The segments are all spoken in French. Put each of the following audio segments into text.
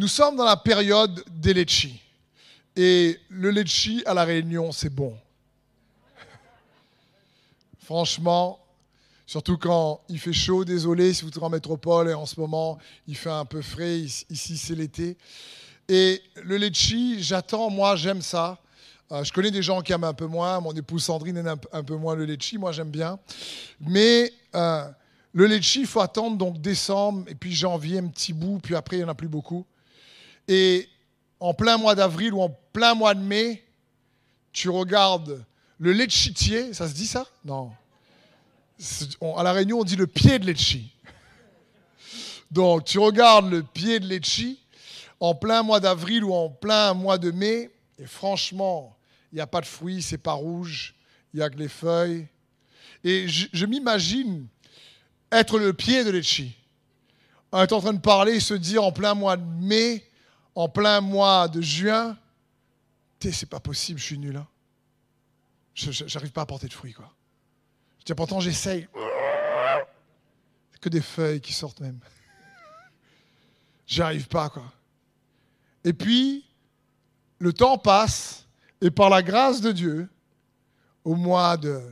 Nous sommes dans la période des litchis. Et le litchi à La Réunion, c'est bon. Franchement, surtout quand il fait chaud, désolé si vous êtes en métropole et en ce moment il fait un peu frais, ici c'est l'été. Et le litchi, j'attends, moi j'aime ça. Euh, je connais des gens qui aiment un peu moins, mon épouse Sandrine aime un, peu moins le litchi, moi j'aime bien. Mais euh, le litchi, il faut attendre donc décembre et puis janvier un petit bout, puis après il n'y en a plus beaucoup. Et en plein mois d'avril ou en plein mois de mai, tu regardes le litchitier, ça se dit ça? Non. À La Réunion, on dit le pied de litchi. Donc, tu regardes le pied de litchi en plein mois d'avril ou en plein mois de mai, et franchement, il n'y a pas de fruits, c'est pas rouge, il n'y a que les feuilles. Et je, m'imagine être le pied de litchi. On est en train de parler se dire en plein mois de mai, en plein mois de juin, c'est pas possible, je suis nul. Hein. J'arrive pas à porter de fruits, quoi. Je pourtant j'essaye. que des feuilles qui sortent même. J'arrive pas, quoi. Et puis, le temps passe, et par la grâce de Dieu, au mois de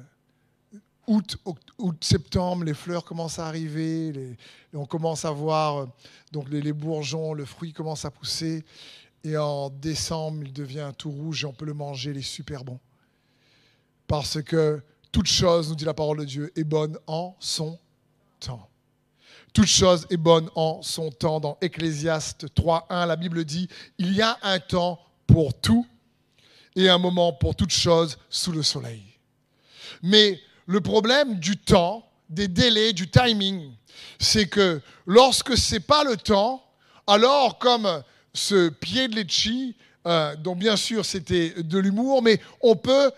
août, août, septembre, les fleurs commencent à arriver, on commence à voir donc les, bourgeons, le fruit commence à pousser. Et en décembre, il devient tout rouge et on peut le manger, il est super bon. Parce que toute chose, nous dit la parole de Dieu, est bonne en son temps. Toute chose est bonne en son temps. Dans Ecclésiaste 3.1, la Bible dit, il y a un temps pour tout et un moment pour toute chose sous le soleil. Mais le problème du temps, des délais, du timing, c'est que lorsque ce n'est pas le temps, alors comme ce pied de litchi, euh, dont bien sûr c'était de l'humour, mais on peut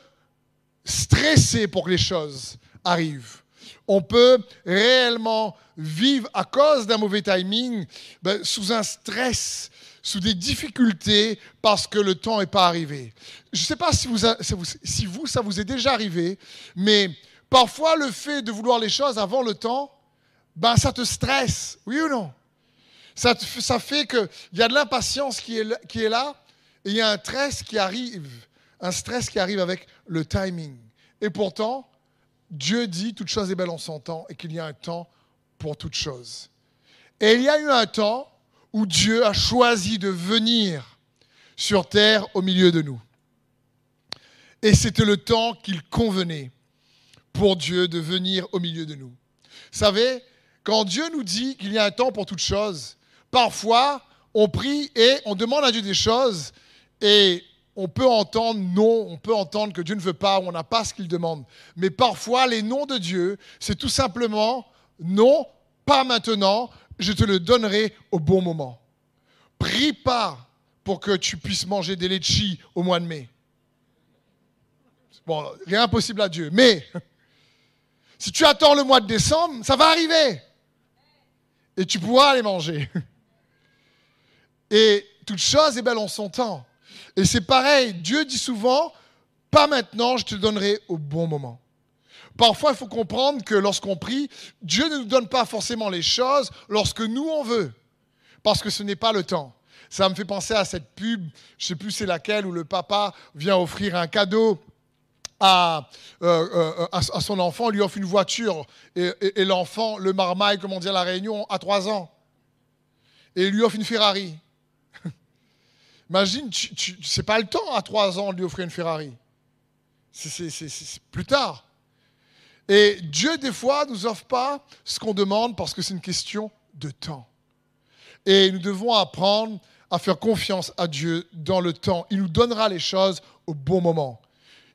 stresser pour que les choses arrivent. On peut réellement vivre à cause d'un mauvais timing, ben, sous un stress, sous des difficultés parce que le temps n'est pas arrivé. Je ne sais pas si vous, si vous, ça vous est déjà arrivé, mais Parfois, le fait de vouloir les choses avant le temps, ben, ça te stresse, oui ou non? Ça, ça fait qu'il y a de l'impatience qui est, qui est là et il y a un stress qui arrive, un stress qui arrive avec le timing. Et pourtant, Dieu dit toute chose est belle en son temps et qu'il y a un temps pour toute chose. Et il y a eu un temps où Dieu a choisi de venir sur terre au milieu de nous. Et c'était le temps qu'il convenait pour Dieu de venir au milieu de nous. Vous savez, quand Dieu nous dit qu'il y a un temps pour toute chose, parfois on prie et on demande à Dieu des choses et on peut entendre non, on peut entendre que Dieu ne veut pas, ou on n'a pas ce qu'il demande. Mais parfois, les noms de Dieu, c'est tout simplement non, pas maintenant, je te le donnerai au bon moment. Prie pas pour que tu puisses manger des litchis au mois de mai. Bon, rien impossible à Dieu. Mais si tu attends le mois de décembre, ça va arriver. Et tu pourras les manger. Et toute chose est belle en son temps. Et c'est pareil, Dieu dit souvent, pas maintenant, je te donnerai au bon moment. Parfois, il faut comprendre que lorsqu'on prie, Dieu ne nous donne pas forcément les choses lorsque nous on veut, parce que ce n'est pas le temps. Ça me fait penser à cette pub, je ne sais plus c'est laquelle, où le papa vient offrir un cadeau à, euh, euh, à, son enfant, lui offre une voiture, et, l'enfant, le marmaille, comme on dit à La Réunion, a trois ans. Et il lui offre une Ferrari. Imagine, tu, tu, c'est pas le temps à trois ans de lui offrir une Ferrari. C'est plus tard. Et Dieu, des fois, nous offre pas ce qu'on demande parce que c'est une question de temps. Et nous devons apprendre à faire confiance à Dieu dans le temps. Il nous donnera les choses au bon moment.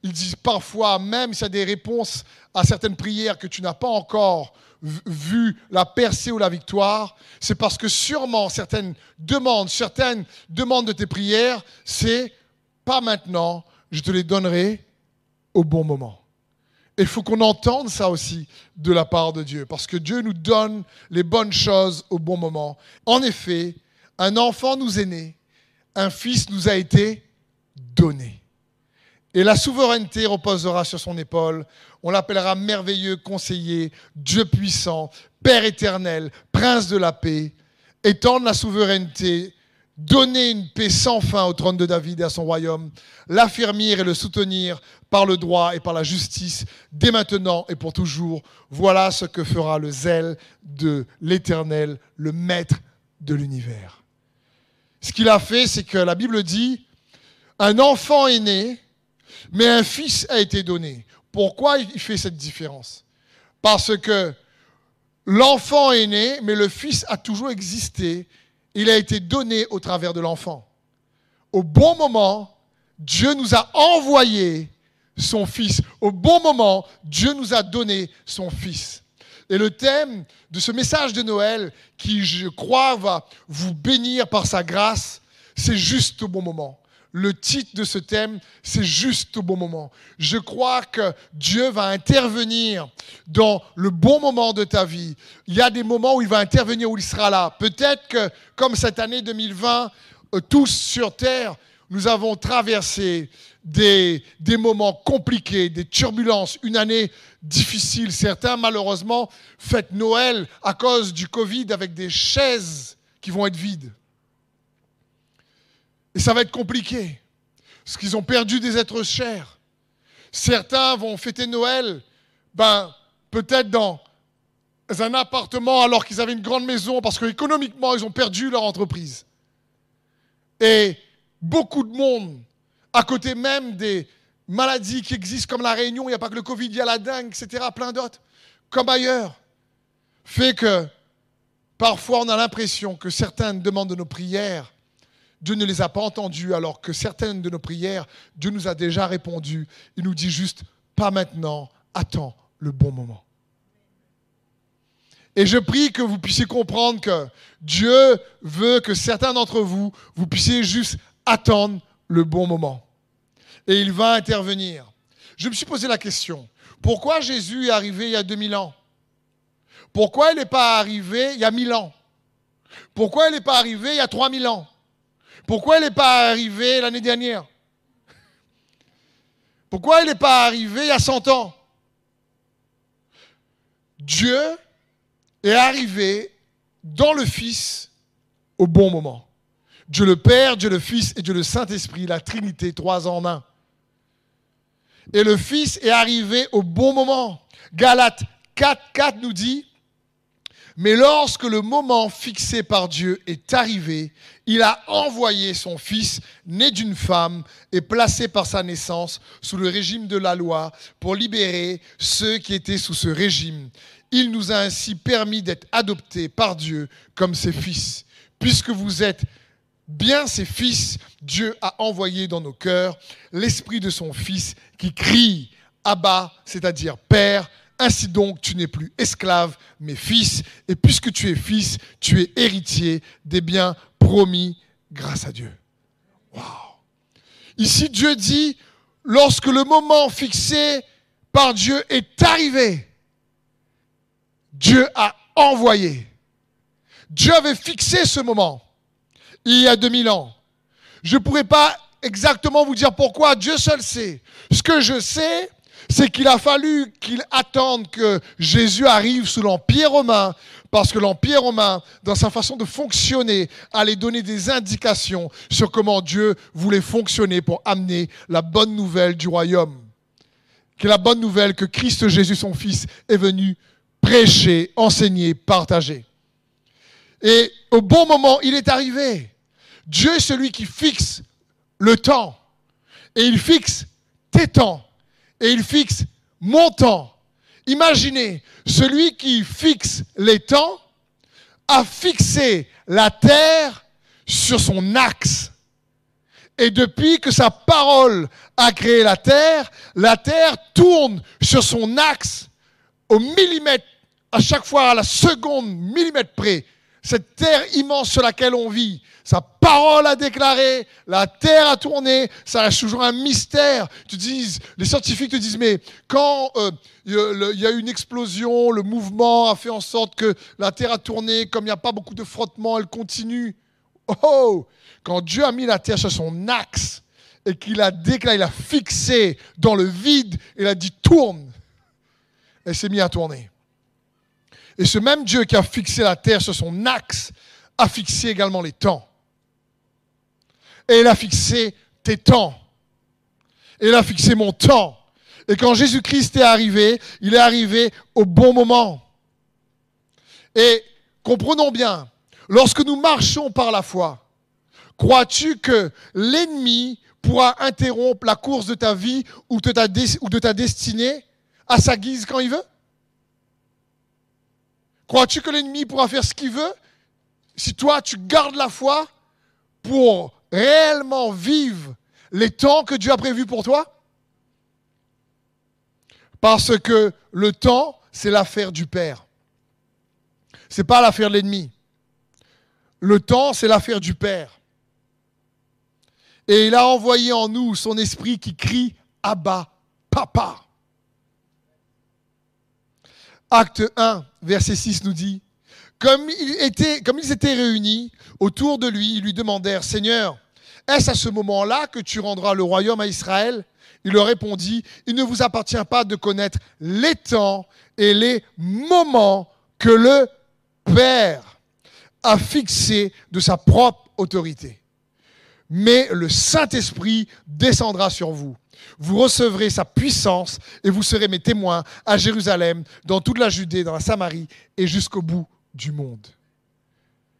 Il dit parfois, même s'il y a des réponses à certaines prières que tu n'as pas encore vu la percée ou la victoire, c'est parce que sûrement certaines demandes, certaines demandes de tes prières, c'est pas maintenant, je te les donnerai au bon moment. il faut qu'on entende ça aussi de la part de Dieu, parce que Dieu nous donne les bonnes choses au bon moment. En effet, un enfant nous est né, un fils nous a été donné. Et la souveraineté reposera sur son épaule. On l'appellera merveilleux conseiller, Dieu puissant, Père éternel, Prince de la paix. Étendre la souveraineté donner une paix sans fin au trône de David et à son royaume, l'affermir et le soutenir par le droit et par la justice, dès maintenant et pour toujours. Voilà ce que fera le zèle de l'Éternel, le Maître de l'univers. Ce qu'il a fait, c'est que la Bible dit, un enfant est né, mais un fils a été donné. Pourquoi il fait cette différence? Parce que l'enfant est né, mais le fils a toujours existé il a été donné au travers de l'enfant. Au bon moment, Dieu nous a envoyé son Fils. Au bon moment, Dieu nous a donné son Fils. Et le thème de ce message de Noël, qui je crois va vous bénir par sa grâce, c'est juste au bon moment le titre de ce thème, c'est juste au bon moment. Je crois que Dieu va intervenir dans le bon moment de ta vie. Il y a des moments où il va intervenir, où il sera là. Peut-être que, comme cette année 2020, euh, tous sur Terre, nous avons traversé des, des moments compliqués, des turbulences, une année difficile. Certains, malheureusement, fêtent Noël à cause du Covid avec des chaises qui vont être vides. Et ça va être compliqué, parce qu'ils ont perdu des êtres chers. Certains vont fêter Noël, ben, peut-être dans un appartement alors qu'ils avaient une grande maison, parce qu'économiquement, ils ont perdu leur entreprise. Et beaucoup de monde, à côté même des maladies qui existent comme la Réunion, il n'y a pas que le Covid, il y a la dengue, etc., plein d'autres, comme ailleurs, fait que parfois on a l'impression que certaines demandes de nos prières Dieu ne les a pas entendus alors que certaines de nos prières, Dieu nous a déjà répondu. Il nous dit juste, pas maintenant, attends le bon moment. Et je prie que vous puissiez comprendre que Dieu veut que certains d'entre vous, vous puissiez juste attendre le bon moment. Et il va intervenir. Je me suis posé la question, pourquoi Jésus est arrivé il y a 2000 ans? Pourquoi il n'est pas arrivé il y a 1000 ans? Pourquoi il n'est pas arrivé il y a 3000 ans? Pourquoi elle n'est pas arrivée l'année dernière? Pourquoi elle n'est pas arrivée il y a 100 ans? Dieu est arrivé dans le Fils au bon moment. Dieu le Père, Dieu le Fils et Dieu le Saint-Esprit, la Trinité, trois en un. Et le Fils est arrivé au bon moment. Galates 4, 4 nous dit, mais lorsque le moment fixé par Dieu est arrivé, il a envoyé son Fils, né d'une femme et placé par sa naissance sous le régime de la loi, pour libérer ceux qui étaient sous ce régime. Il nous a ainsi permis d'être adoptés par Dieu comme ses fils. Puisque vous êtes bien ses fils, Dieu a envoyé dans nos cœurs l'esprit de son Fils qui crie Abba, c'est-à-dire Père. Ainsi donc, tu n'es plus esclave, mais fils. Et puisque tu es fils, tu es héritier des biens promis grâce à Dieu. Wow. Ici, Dieu dit, lorsque le moment fixé par Dieu est arrivé, Dieu a envoyé. Dieu avait fixé ce moment il y a 2000 ans. Je ne pourrais pas exactement vous dire pourquoi, Dieu seul sait. Ce que je sais, c'est qu'il a fallu qu'il attende que Jésus arrive sous l'Empire romain, parce que l'Empire romain, dans sa façon de fonctionner, allait donner des indications sur comment Dieu voulait fonctionner pour amener la bonne nouvelle du royaume. Que la bonne nouvelle que Christ Jésus, son Fils, est venu prêcher, enseigner, partager. Et au bon moment, il est arrivé. Dieu est celui qui fixe le temps. Et il fixe tes temps et il fixe mon temps. Imaginez, celui qui fixe les temps a fixé la terre sur son axe. Et depuis que sa parole a créé la terre, la terre tourne sur son axe au millimètre, à chaque fois à la seconde millimètre près. Cette terre immense sur laquelle on vit, sa parole a déclaré, la terre a tourné, ça reste toujours un mystère. Tu dis, les scientifiques te disent, mais quand euh, il y a eu une explosion, le mouvement a fait en sorte que la terre a tourné, comme il n'y a pas beaucoup de frottement, elle continue. Oh, quand Dieu a mis la terre sur son axe et qu'il a déclaré, il a fixé dans le vide, il a dit tourne, elle s'est mise à tourner. Et ce même Dieu qui a fixé la terre sur son axe a fixé également les temps. et il a fixé tes temps. Et il a fixé mon temps. Et quand Jésus-Christ est arrivé, il est arrivé au bon moment. Et comprenons bien, lorsque nous marchons par la foi, crois-tu que l'ennemi pourra interrompre la course de ta vie ou de ta, ou de ta destinée à sa guise quand il veut? Crois-tu que l'ennemi pourra faire ce qu'il veut si toi tu gardes la foi pour réellement vivre les temps que Dieu a prévus pour toi? Parce que le temps, c'est l'affaire du Père. Ce n'est pas l'affaire de l'ennemi. Le temps, c'est l'affaire du Père. Et il a envoyé en nous son esprit qui crie Abba, Papa. Acte 1, verset 6 nous dit comme ils, étaient, comme ils étaient réunis autour de lui, ils lui demandèrent Seigneur, est-ce à ce moment-là que tu rendras le royaume à Israël? Il leur répondit Il ne vous appartient pas de connaître les temps et les moments que le Père a fixés de sa propre autorité. Mais le Saint-Esprit descendra sur vous vous recevrez sa puissance et vous serez mes témoins à Jérusalem, dans toute la Judée, dans la Samarie et jusqu'au bout du monde.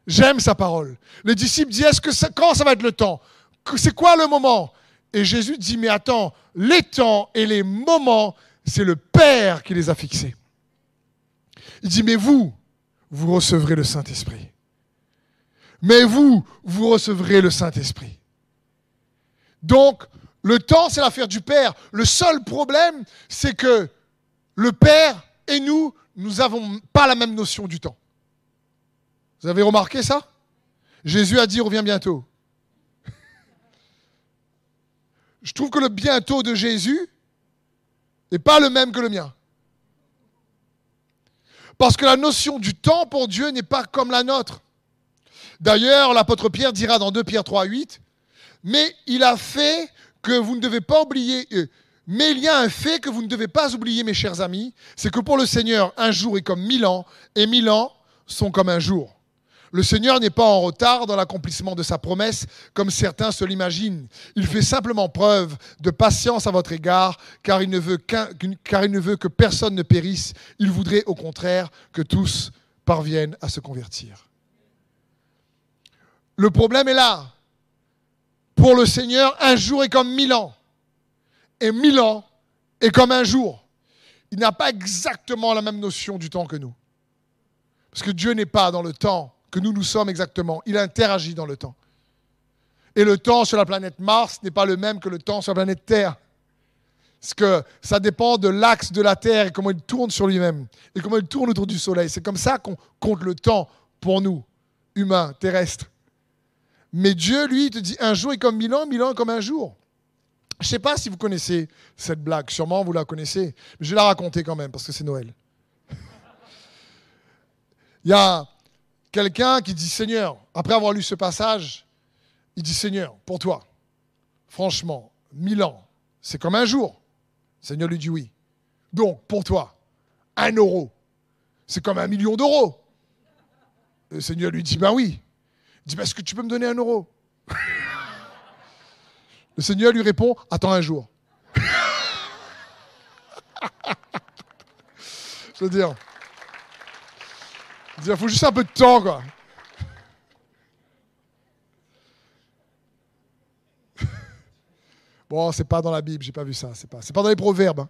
J'aime sa parole. Les disciples disent, est-ce que quand ça va être le temps? C'est quoi le moment? Et Jésus dit, mais attends, les temps et les moments, c'est le Père qui les a fixés. Il dit, mais vous, vous recevrez le Saint-Esprit. Mais vous, vous recevrez le Saint-Esprit. Donc, le temps, c'est l'affaire du Père. Le seul problème, c'est que le Père et nous, nous n'avons pas la même notion du temps. Vous avez remarqué ça? Jésus a dit, reviens bientôt. Je trouve que le bientôt de Jésus n'est pas le même que le mien. Parce que la notion du temps pour Dieu n'est pas comme la nôtre. D'ailleurs, l'apôtre Pierre dira dans 2 Pierre 3, 8, mais il a fait que vous ne devez pas oublier. Euh, mais il y a un fait que vous ne devez pas oublier, mes chers amis, c'est que pour le Seigneur, un jour est comme mille ans, et mille ans sont comme un jour. Le Seigneur n'est pas en retard dans l'accomplissement de sa promesse, comme certains se l'imaginent. Il fait simplement preuve de patience à votre égard, car il, ne veut car il ne veut que personne ne périsse. Il voudrait au contraire que tous parviennent à se convertir. Le problème est là. Pour le Seigneur, un jour est comme mille ans. Et mille ans est comme un jour. Il n'a pas exactement la même notion du temps que nous. Parce que Dieu n'est pas dans le temps que nous nous sommes exactement. Il interagit dans le temps. Et le temps sur la planète Mars n'est pas le même que le temps sur la planète Terre. Parce que ça dépend de l'axe de la Terre et comment il tourne sur lui-même et comment il tourne autour du Soleil. C'est comme ça qu'on compte le temps pour nous, humains, terrestres. Mais Dieu, lui, te dit un jour est comme mille ans, mille ans comme un jour. Je ne sais pas si vous connaissez cette blague, sûrement vous la connaissez, mais je vais la raconter quand même parce que c'est Noël. Il y a quelqu'un qui dit Seigneur, après avoir lu ce passage, il dit Seigneur, pour toi, franchement, mille ans, c'est comme un jour. Seigneur lui dit oui. Donc, pour toi, un euro, c'est comme un million d'euros. Le Seigneur lui dit ben oui. Dit, est-ce que tu peux me donner un euro? Le Seigneur lui répond, attends un jour. Je veux dire, il faut juste un peu de temps, quoi. Bon, c'est pas dans la Bible, j'ai pas vu ça. C'est pas, pas dans les proverbes. Hein.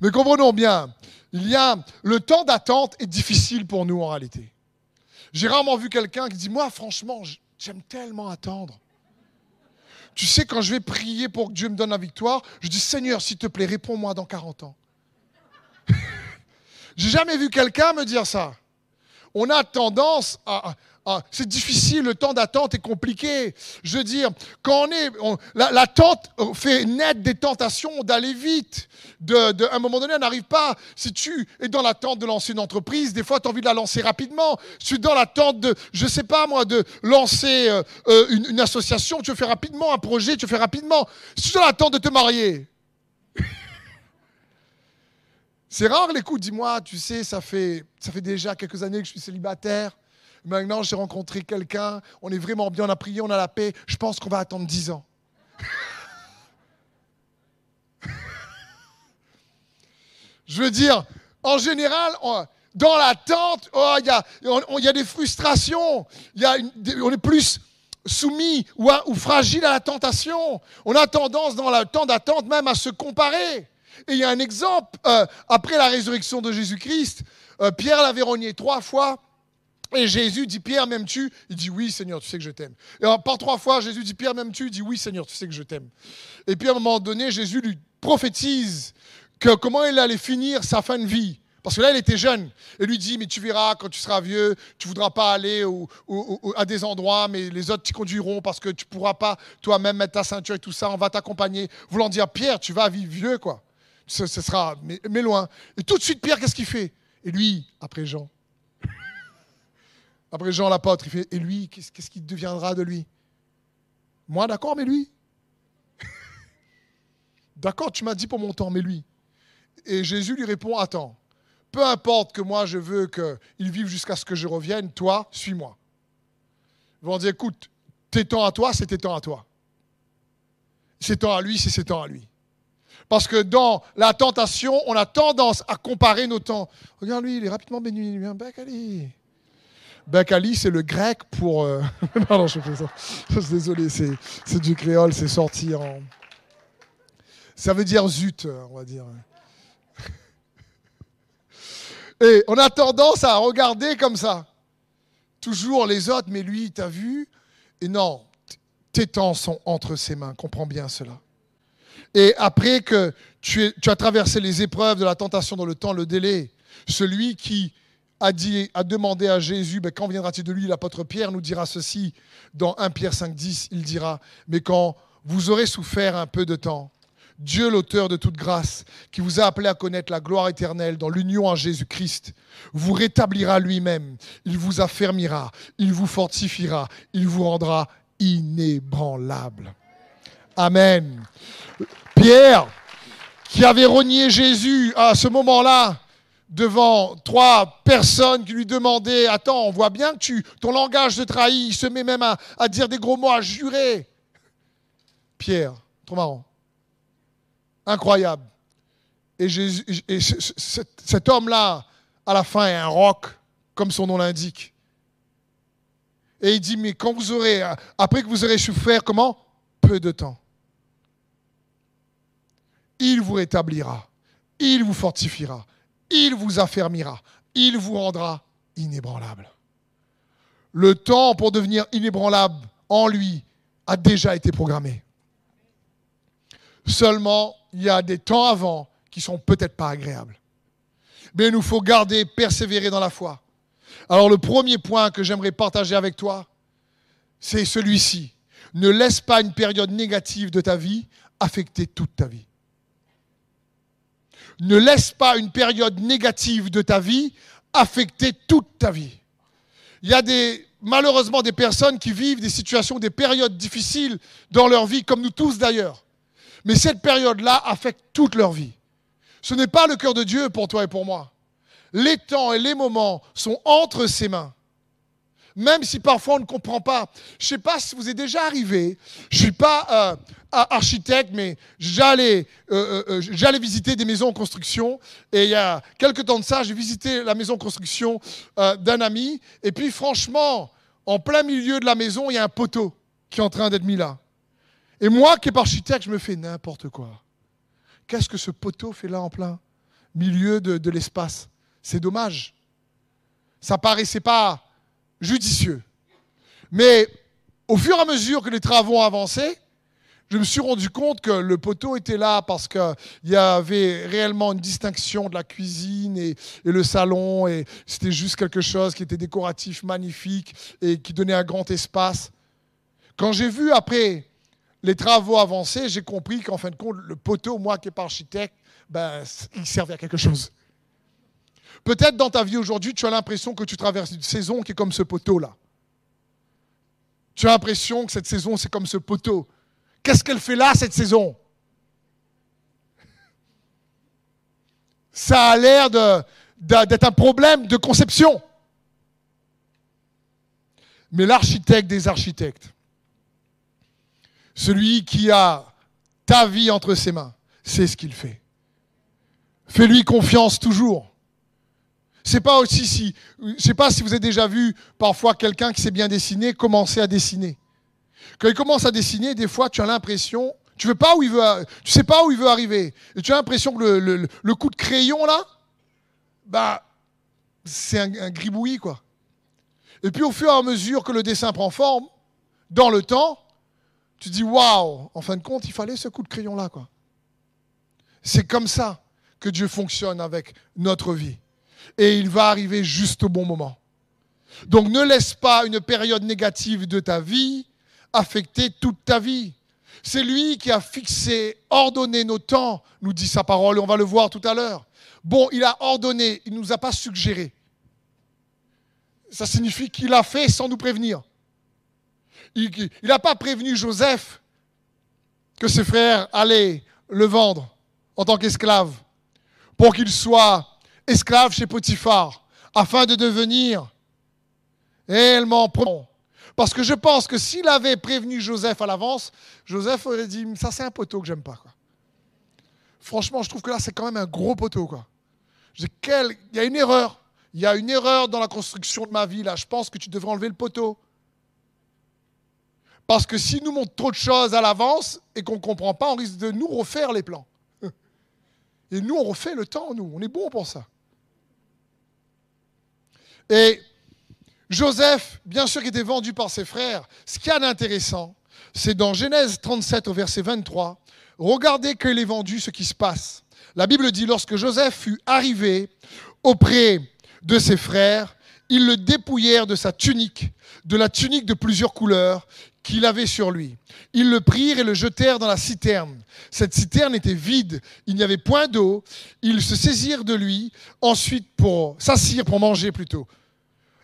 Mais comprenons bien, il y a le temps d'attente est difficile pour nous en réalité. J'ai rarement vu quelqu'un qui dit Moi, franchement, j'aime tellement attendre. Tu sais, quand je vais prier pour que Dieu me donne la victoire, je dis Seigneur, s'il te plaît, réponds-moi dans 40 ans. J'ai jamais vu quelqu'un me dire ça. On a tendance à, ah, c'est difficile, le temps d'attente est compliqué. Je veux dire, quand on est, l'attente fait naître des tentations d'aller vite. De, à un moment donné, on n'arrive pas. Si tu es dans l'attente de lancer une entreprise, des fois, tu as envie de la lancer rapidement. Si tu es dans l'attente de, je sais pas moi, de lancer euh, euh, une, association, tu fais rapidement un projet, tu fais rapidement. Si tu es dans l'attente de te marier, c'est rare les coups. Dis-moi, tu sais, ça fait, ça fait déjà quelques années que je suis célibataire Maintenant, j'ai rencontré quelqu'un, on est vraiment bien, on a prié, on a la paix. Je pense qu'on va attendre 10 ans. Je veux dire, en général, dans l'attente, oh, il y, a, des frustrations, on est plus soumis ou, ou fragile à la tentation. On a tendance, dans le temps d'attente, même à se comparer. Et il y a un exemple, euh, après la résurrection de Jésus-Christ, euh, Pierre l'avait renié trois fois. Et Jésus dit, Pierre, m'aimes-tu? Il dit, oui, Seigneur, tu sais que je t'aime. Et par trois fois, Jésus dit, Pierre, m'aimes-tu? Il dit, oui, Seigneur, tu sais que je t'aime. Et puis à un moment donné, Jésus lui prophétise que comment il allait finir sa fin de vie. Parce que là, il était jeune. Et lui dit, mais tu verras, quand tu seras vieux, tu voudras pas aller à des endroits, mais les autres t'y conduiront parce que tu pourras pas toi-même mettre ta ceinture et tout ça, on va t'accompagner. Voulant dire, Pierre, tu vas vivre vieux, quoi. Ce, sera, mais, mais, loin. Et tout de suite, Pierre, qu'est-ce qu'il fait? Et lui, après Jean, après Jean l'apôtre, il fait, et lui, qu'est-ce qui deviendra de lui? Moi, d'accord, mais lui? D'accord, tu m'as dit pour mon temps, mais lui? Et Jésus lui répond, attends, peu importe que moi je veux qu'il vive jusqu'à ce que je revienne, toi, suis-moi. Ils vont dire, écoute, tes temps à toi, c'est tes temps à toi. C'est temps à lui, c'est ses temps à lui. Parce que dans la tentation, on a tendance à comparer nos temps. Regarde lui, il est rapidement béni. Bekali. Bekali, c'est le grec pour. Euh, Pardon, je fais ça. Je suis désolé, c'est du créole, c'est sorti en. Ça veut dire zut, on va dire. Et on a tendance à regarder comme ça. Toujours les autres, mais lui, t'as vu? Et non, tes temps sont entre ses mains. Comprends bien cela. Et après que tu, as traversé les épreuves de la tentation dans le temps, le délai, celui qui a, dit, a demandé à Jésus, ben, quand viendra-t-il de lui L'apôtre Pierre nous dira ceci dans 1 Pierre 5, 10, il dira, mais quand vous aurez souffert un peu de temps, Dieu, l'auteur de toute grâce, qui vous a appelé à connaître la gloire éternelle dans l'union en Jésus-Christ, vous rétablira lui-même, il vous affermira, il vous fortifiera, il vous rendra inébranlable. Amen. Pierre, qui avait renié Jésus à ce moment-là, devant trois personnes qui lui demandaient Attends, on voit bien que tu, ton langage te trahit, il se met même à, dire des gros mots, à jurer. Pierre, trop marrant. Incroyable. Et, cet homme-là, à la fin, est un roc, comme son nom l'indique. Et il dit, mais quand après que vous aurez souffert, comment? Peu de temps. Il vous rétablira, il vous fortifiera, il vous affermira, il vous rendra inébranlable. Le temps pour devenir inébranlable en lui a déjà été programmé. Seulement, il y a des temps avant qui sont peut-être pas agréables. Mais il nous faut garder, persévérer dans la foi. Alors le premier point que j'aimerais partager avec toi, c'est celui-ci. Ne laisse pas une période négative de ta vie affecter toute ta vie. Ne laisse pas une période négative de ta vie affecter toute ta vie. Il y a des, malheureusement des personnes qui vivent des situations, des périodes difficiles dans leur vie, comme nous tous d'ailleurs. Mais cette période-là affecte toute leur vie. Ce n'est pas le cœur de Dieu pour toi et pour moi. Les temps et les moments sont entre ses mains. Même si parfois on ne comprend pas. Je ne sais pas si vous est déjà arrivé. Je ne suis pas euh, architecte, mais j'allais, euh, euh, j'allais visiter des maisons en construction. Et il y a quelques temps de ça, j'ai visité la maison en construction d'un ami. Et puis franchement, en plein milieu de la maison, il y a un poteau qui est en train d'être mis là. Et moi qui est architecte, je me fais n'importe quoi. Qu'est-ce que ce poteau fait là en plein milieu de, l'espace? C'est dommage. Ça paraissait pas judicieux. Mais au fur et à mesure que les travaux avancé, je me suis rendu compte que le poteau était là parce qu'il y avait réellement une distinction de la cuisine et, et le salon, et c'était juste quelque chose qui était décoratif, magnifique, et qui donnait un grand espace. Quand j'ai vu après les travaux avancés, j'ai compris qu'en fin de compte, le poteau, moi qui n'ai pas architecte, ben, il servait à quelque chose. Peut-être dans ta vie aujourd'hui, tu as l'impression que tu traverses une saison qui est comme ce poteau-là. Tu as l'impression que cette saison, c'est comme ce poteau. Qu'est-ce qu'elle fait là, cette saison? Ça a l'air d'être un problème de conception. mais l'architecte des architectes. Celui qui a ta vie entre ses mains, c'est ce qu'il fait. Fais-lui confiance toujours. C'est pas aussi si, je sais pas si vous avez déjà vu parfois quelqu'un qui sait bien dessiner commencer à dessiner. Quand il commence à dessiner, des fois tu as l'impression, tu veux pas où il veut, tu sais pas où il veut arriver, et tu as l'impression que le, coup de crayon là, bah c'est un, un gribouillis quoi. Et puis au fur et à mesure que le dessin prend forme, dans le temps, tu dis waouh, en fin de compte, il fallait ce coup de crayon là quoi. C'est comme ça que Dieu fonctionne avec notre vie. Et il va arriver juste au bon moment. Donc ne laisse pas une période négative de ta vie affecter toute ta vie. C'est lui qui a fixé, ordonné nos temps, nous dit sa parole, et on va le voir tout à l'heure. Bon, il a ordonné, il ne nous a pas suggéré. Ça signifie qu'il a fait sans nous prévenir. Il n'a pas prévenu Joseph que ses frères allaient le vendre en tant qu'esclave pour qu'il soit esclave chez Potiphar afin de devenir réellement Parce que je pense que s'il avait prévenu Joseph à l'avance, Joseph aurait dit Ça, c'est un poteau que j'aime pas. Franchement, je trouve que là, c'est quand même un gros poteau. Quoi. Il y a une erreur. Il y a une erreur dans la construction de ma vie. Là, je pense que tu devrais enlever le poteau. Parce que si nous montre trop de choses à l'avance et qu'on ne comprend pas, on risque de nous refaire les plans. Et nous, on refait le temps, nous. On est bon pour ça. Et Joseph, bien sûr, était vendu par ses frères. Ce qu'il y a d'intéressant, c'est dans Genèse 37 au verset 23, regardez qu'il est vendu, ce qui se passe. La Bible dit, lorsque Joseph fut arrivé auprès de ses frères, ils le dépouillèrent de sa tunique, de la tunique de plusieurs couleurs qu'il avait sur lui. Ils le prirent et le jetèrent dans la citerne. Cette citerne était vide, il n'y avait point d'eau. Ils se saisirent de lui, ensuite pour s'assire, pour manger plutôt.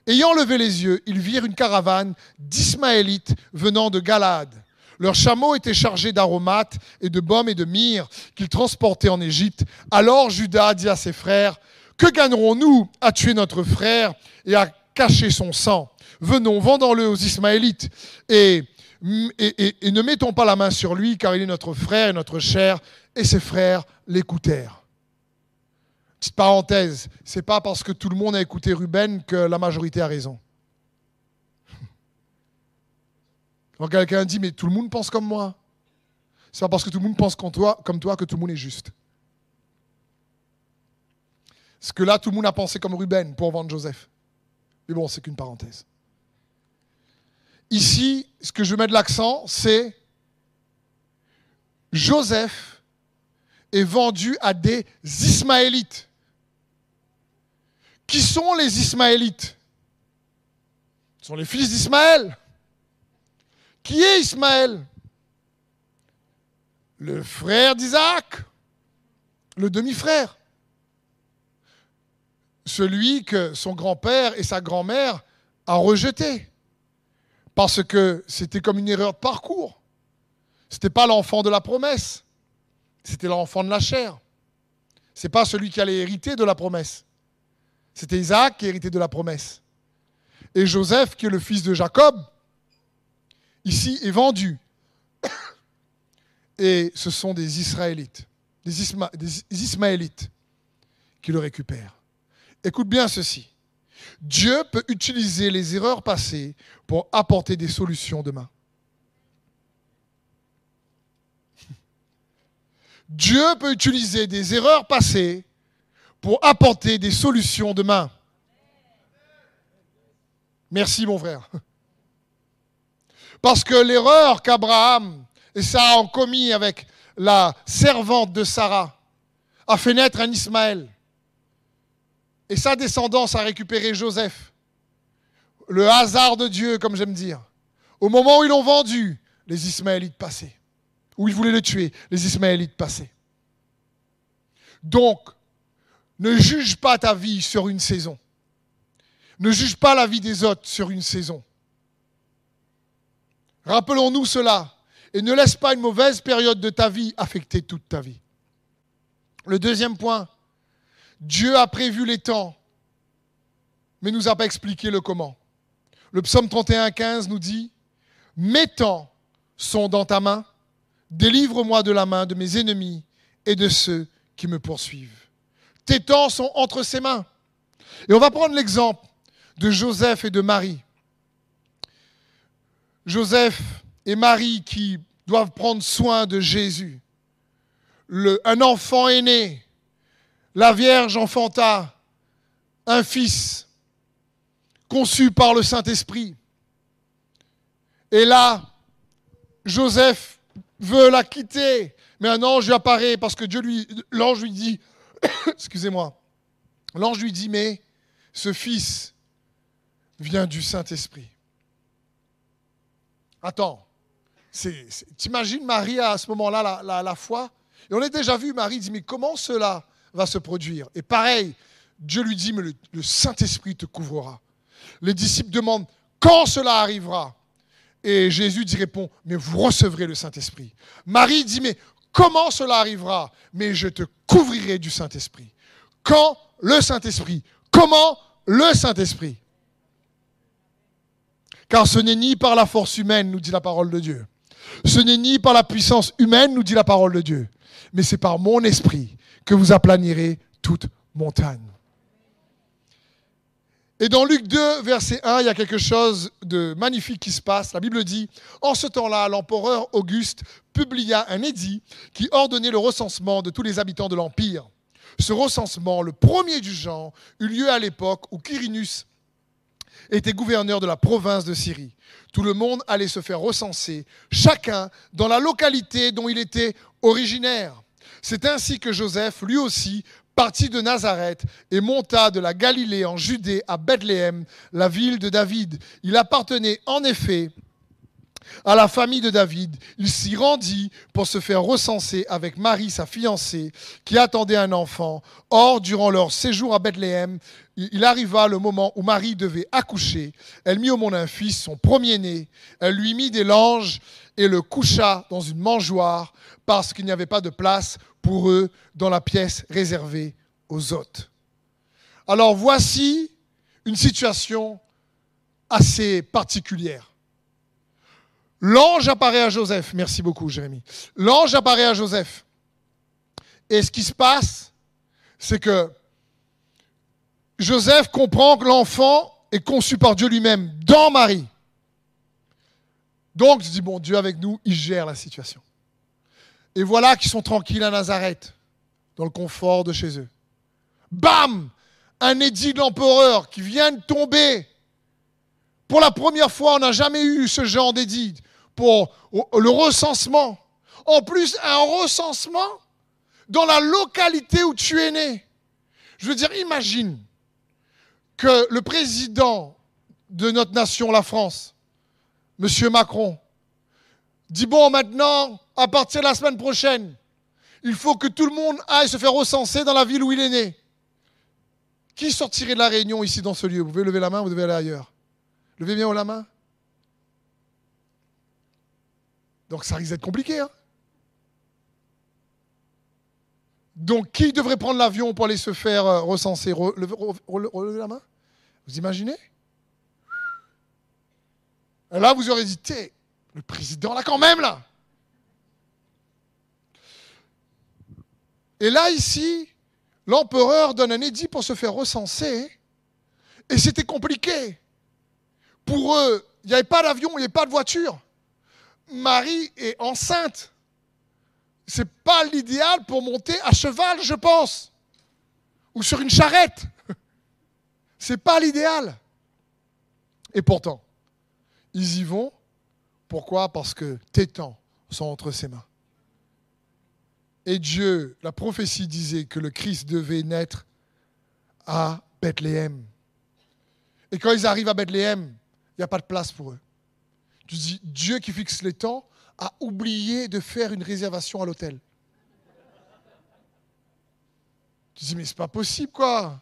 Ayant levé les yeux, ils virent une caravane d'Ismaélites venant de Galade. Leurs chameaux étaient chargés d'aromates et de baumes et de myrrhe qu'ils transportaient en Égypte. Alors Judas dit à ses frères, Que gagnerons-nous à tuer notre frère et à cacher son sang? Venons, vendons-le aux Ismaélites et, ne mettons pas la main sur lui, car il est notre frère et notre chair. Et ses frères l'écoutèrent. Parenthèse, c'est pas parce que tout le monde a écouté Ruben que la majorité a raison. Quand quelqu'un dit mais tout le monde pense comme moi, c'est pas parce que tout le monde pense comme toi, comme toi que tout le monde est juste. Parce que là, tout le monde a pensé comme Ruben pour vendre Joseph. Mais bon, c'est qu'une parenthèse. Ici, ce que je mets de l'accent, c'est Joseph est vendu à des Ismaélites. Qui sont les Ismaélites? Ce sont les fils d'Ismaël. Qui est Ismaël? Le frère d'Isaac, le demi-frère. Celui que son grand-père et sa grand-mère ont rejeté. Parce que c'était comme une erreur de parcours. Ce n'était pas l'enfant de la promesse. C'était l'enfant de la chair. Ce n'est pas celui qui allait hériter de la promesse. C'était Isaac qui héritait de la promesse. Et Joseph, qui est le fils de Jacob, ici est vendu. Et ce sont des Israélites, des, Ismaélites qui le récupèrent. Écoute bien ceci. Dieu peut utiliser les erreurs passées pour apporter des solutions demain. Dieu peut utiliser des erreurs passées pour apporter des solutions demain. Merci mon frère. Parce que l'erreur qu'Abraham et Sarah ont commis avec la servante de Sarah a fait naître un Ismaël. Et sa descendance a récupéré Joseph. Le hasard de Dieu, comme j'aime dire. Au moment où ils l'ont vendu, les Ismaélites passaient. Où ils voulaient le tuer, les Ismaélites passaient. Donc, ne juge pas ta vie sur une saison. Ne juge pas la vie des autres sur une saison. Rappelons-nous cela et ne laisse pas une mauvaise période de ta vie affecter toute ta vie. Le deuxième point, Dieu a prévu les temps, mais nous a pas expliqué le comment. Le psaume 31, 15 nous dit Mes temps sont dans ta main, délivre-moi de la main de mes ennemis et de ceux qui me poursuivent. Tes temps sont entre ses mains. Et on va prendre l'exemple de Joseph et de Marie. Joseph et Marie qui doivent prendre soin de Jésus. un enfant est né, la Vierge enfanta un fils conçu par le Saint-Esprit. Et là, Joseph veut la quitter, mais un ange lui apparaît parce que Dieu l'ange lui dit, excusez-moi, l'ange lui dit, mais ce fils vient du Saint-Esprit. Attends, t'imagines Marie à ce moment-là, la, la, foi? Et on a déjà vu, Marie dit, mais comment cela va se produire? Et pareil, Dieu lui dit, mais le, Saint-Esprit te couvrira. Les disciples demandent, quand cela arrivera? Et Jésus répond, mais vous recevrez le Saint-Esprit. Marie dit, mais comment cela arrivera? Mais je te couvrirai du Saint-Esprit. Quand le Saint-Esprit? Comment le Saint-Esprit? Car ce n'est ni par la force humaine, nous dit la parole de Dieu. Ce n'est ni par la puissance humaine, nous dit la parole de Dieu. Mais c'est par mon esprit que vous aplanirez toute montagne. Et dans Luc 2, verset 1, il y a quelque chose de magnifique qui se passe. La Bible dit, en ce temps-là, l'empereur Auguste publia un édit qui ordonnait le recensement de tous les habitants de l'Empire. Ce recensement, le premier du genre, eut lieu à l'époque où Quirinus était gouverneur de la province de Syrie. Tout le monde allait se faire recenser, chacun dans la localité dont il était originaire. C'est ainsi que Joseph, lui aussi, partit de Nazareth et monta de la Galilée en Judée à Bethléem, la ville de David. Il appartenait en effet à la famille de David. Il s'y rendit pour se faire recenser avec Marie, sa fiancée, qui attendait un enfant. Or, durant leur séjour à Bethléem, il arriva le moment où Marie devait accoucher. Elle mit au monde un fils, son premier-né. Elle lui mit des langes et le coucha dans une mangeoire parce qu'il n'y avait pas de place pour eux dans la pièce réservée aux hôtes. Alors voici une situation assez particulière. L'ange apparaît à Joseph. Merci beaucoup, Jérémie. L'ange apparaît à Joseph. Et ce qui se passe, c'est que Joseph comprend que l'enfant est conçu par Dieu lui-même dans Marie. Donc, je dis, bon, Dieu avec nous, il gère la situation. Et voilà qu'ils sont tranquilles à Nazareth, dans le confort de chez eux. Bam Un édit de l'empereur qui vient de tomber. Pour la première fois, on n'a jamais eu ce genre d'édit pour le recensement. En plus, un recensement dans la localité où tu es né. Je veux dire, imagine que le président de notre nation, la France, M. Macron, dit, bon, maintenant, à partir de la semaine prochaine, il faut que tout le monde aille se faire recenser dans la ville où il est né. Qui sortirait de la réunion ici dans ce lieu? Vous pouvez lever la main, vous devez aller ailleurs. Levez bien la main. Donc ça risque d'être compliqué. Hein. Donc qui devrait prendre l'avion pour aller se faire euh, recenser? Relevez la main? Vous imaginez? Là, vous aurez dit, le président là quand même là. Et là, ici, l'empereur donne un édit pour se faire recenser. Et c'était compliqué. Pour eux, il n'y avait pas d'avion, il n'y avait pas de voiture. Marie est enceinte. C'est pas l'idéal pour monter à cheval, je pense, ou sur une charrette. C'est pas l'idéal. Et pourtant, ils y vont. Pourquoi? Parce que tes temps sont entre ses mains. Et Dieu, la prophétie disait que le Christ devait naître à Bethléem. Et quand ils arrivent à Bethléem, il n'y a pas de place pour eux. Tu dis, Dieu qui fixe les temps a oublié de faire une réservation à l'hôtel. Tu dis, mais c'est pas possible, quoi.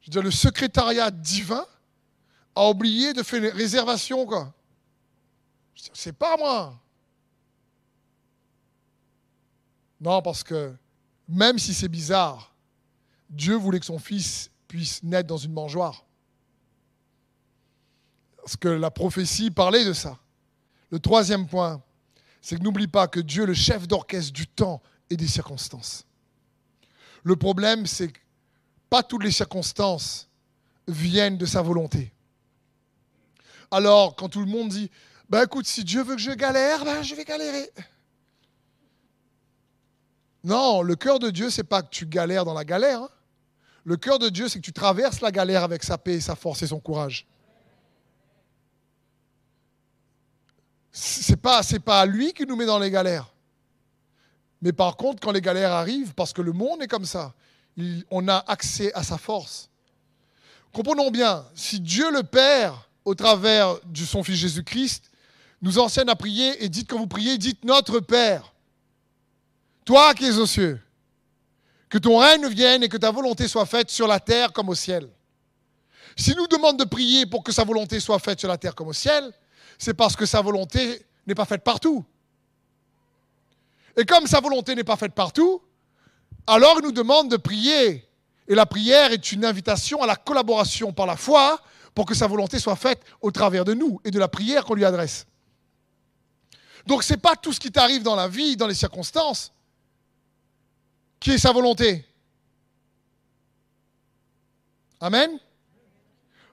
Je veux dire, le secrétariat divin a oublié de faire réservation, quoi. C'est pas moi. Non, parce que même si c'est bizarre, Dieu voulait que son fils puisse naître dans une mangeoire. Parce que la prophétie parlait de ça. Le troisième point, c'est que n'oublie pas que Dieu est le chef d'orchestre du temps et des circonstances. Le problème, c'est que pas toutes les circonstances viennent de sa volonté. Alors, quand tout le monde dit, ben écoute, si Dieu veut que je galère, ben je vais galérer. Non, le cœur de Dieu, c'est pas que tu galères dans la galère. Hein. Le cœur de Dieu, c'est que tu traverses la galère avec sa paix, sa force et son courage. C'est pas, c'est pas lui qui nous met dans les galères. Mais par contre, quand les galères arrivent, parce que le monde est comme ça, on a accès à sa force. Comprenons bien, si Dieu le Père, au travers de son Fils Jésus-Christ, nous enseigne à prier et dites quand vous priez, dites notre Père. Toi qui es aux cieux, que ton règne vienne et que ta volonté soit faite sur la terre comme au ciel. S'il nous demande de prier pour que sa volonté soit faite sur la terre comme au ciel, c'est parce que sa volonté n'est pas faite partout. Et comme sa volonté n'est pas faite partout, alors il nous demande de prier. Et la prière est une invitation à la collaboration par la foi pour que sa volonté soit faite au travers de nous et de la prière qu'on lui adresse. Donc ce n'est pas tout ce qui t'arrive dans la vie, dans les circonstances, qui est sa volonté. Amen?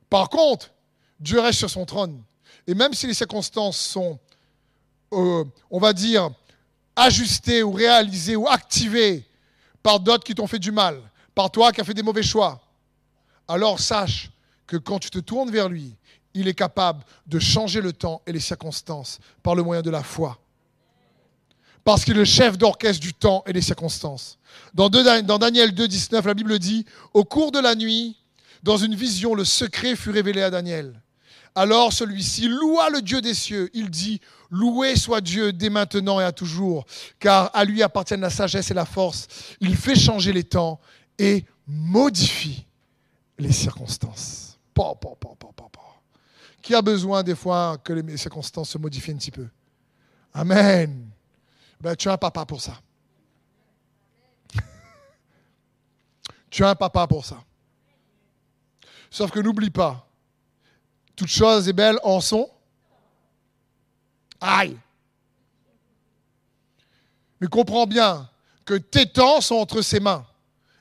Par contre, Dieu reste sur son trône. Et même si les circonstances sont, euh, on va dire, ajustées ou réalisées ou activées par d'autres qui t'ont fait du mal, par toi qui as fait des mauvais choix, alors sache que quand tu te tournes vers lui, il est capable de changer le temps et les circonstances par le moyen de la foi. Parce qu'il est le chef d'orchestre du temps et des circonstances. Dans, Daniel 2, 19, la Bible dit, au cours de la nuit, dans une vision, le secret fut révélé à Daniel. Alors celui-ci loua le Dieu des cieux. Il dit, loué soit Dieu dès maintenant et à toujours, car à lui appartiennent la sagesse et la force. Il fait changer les temps et modifie les circonstances. Qui a besoin des fois que les circonstances se modifient un petit peu? Amen. Ben, tu as un papa pour ça. tu as un papa pour ça. Sauf que n'oublie pas, toute chose est belle en son. Aïe. Mais comprends bien que tes temps sont entre ses mains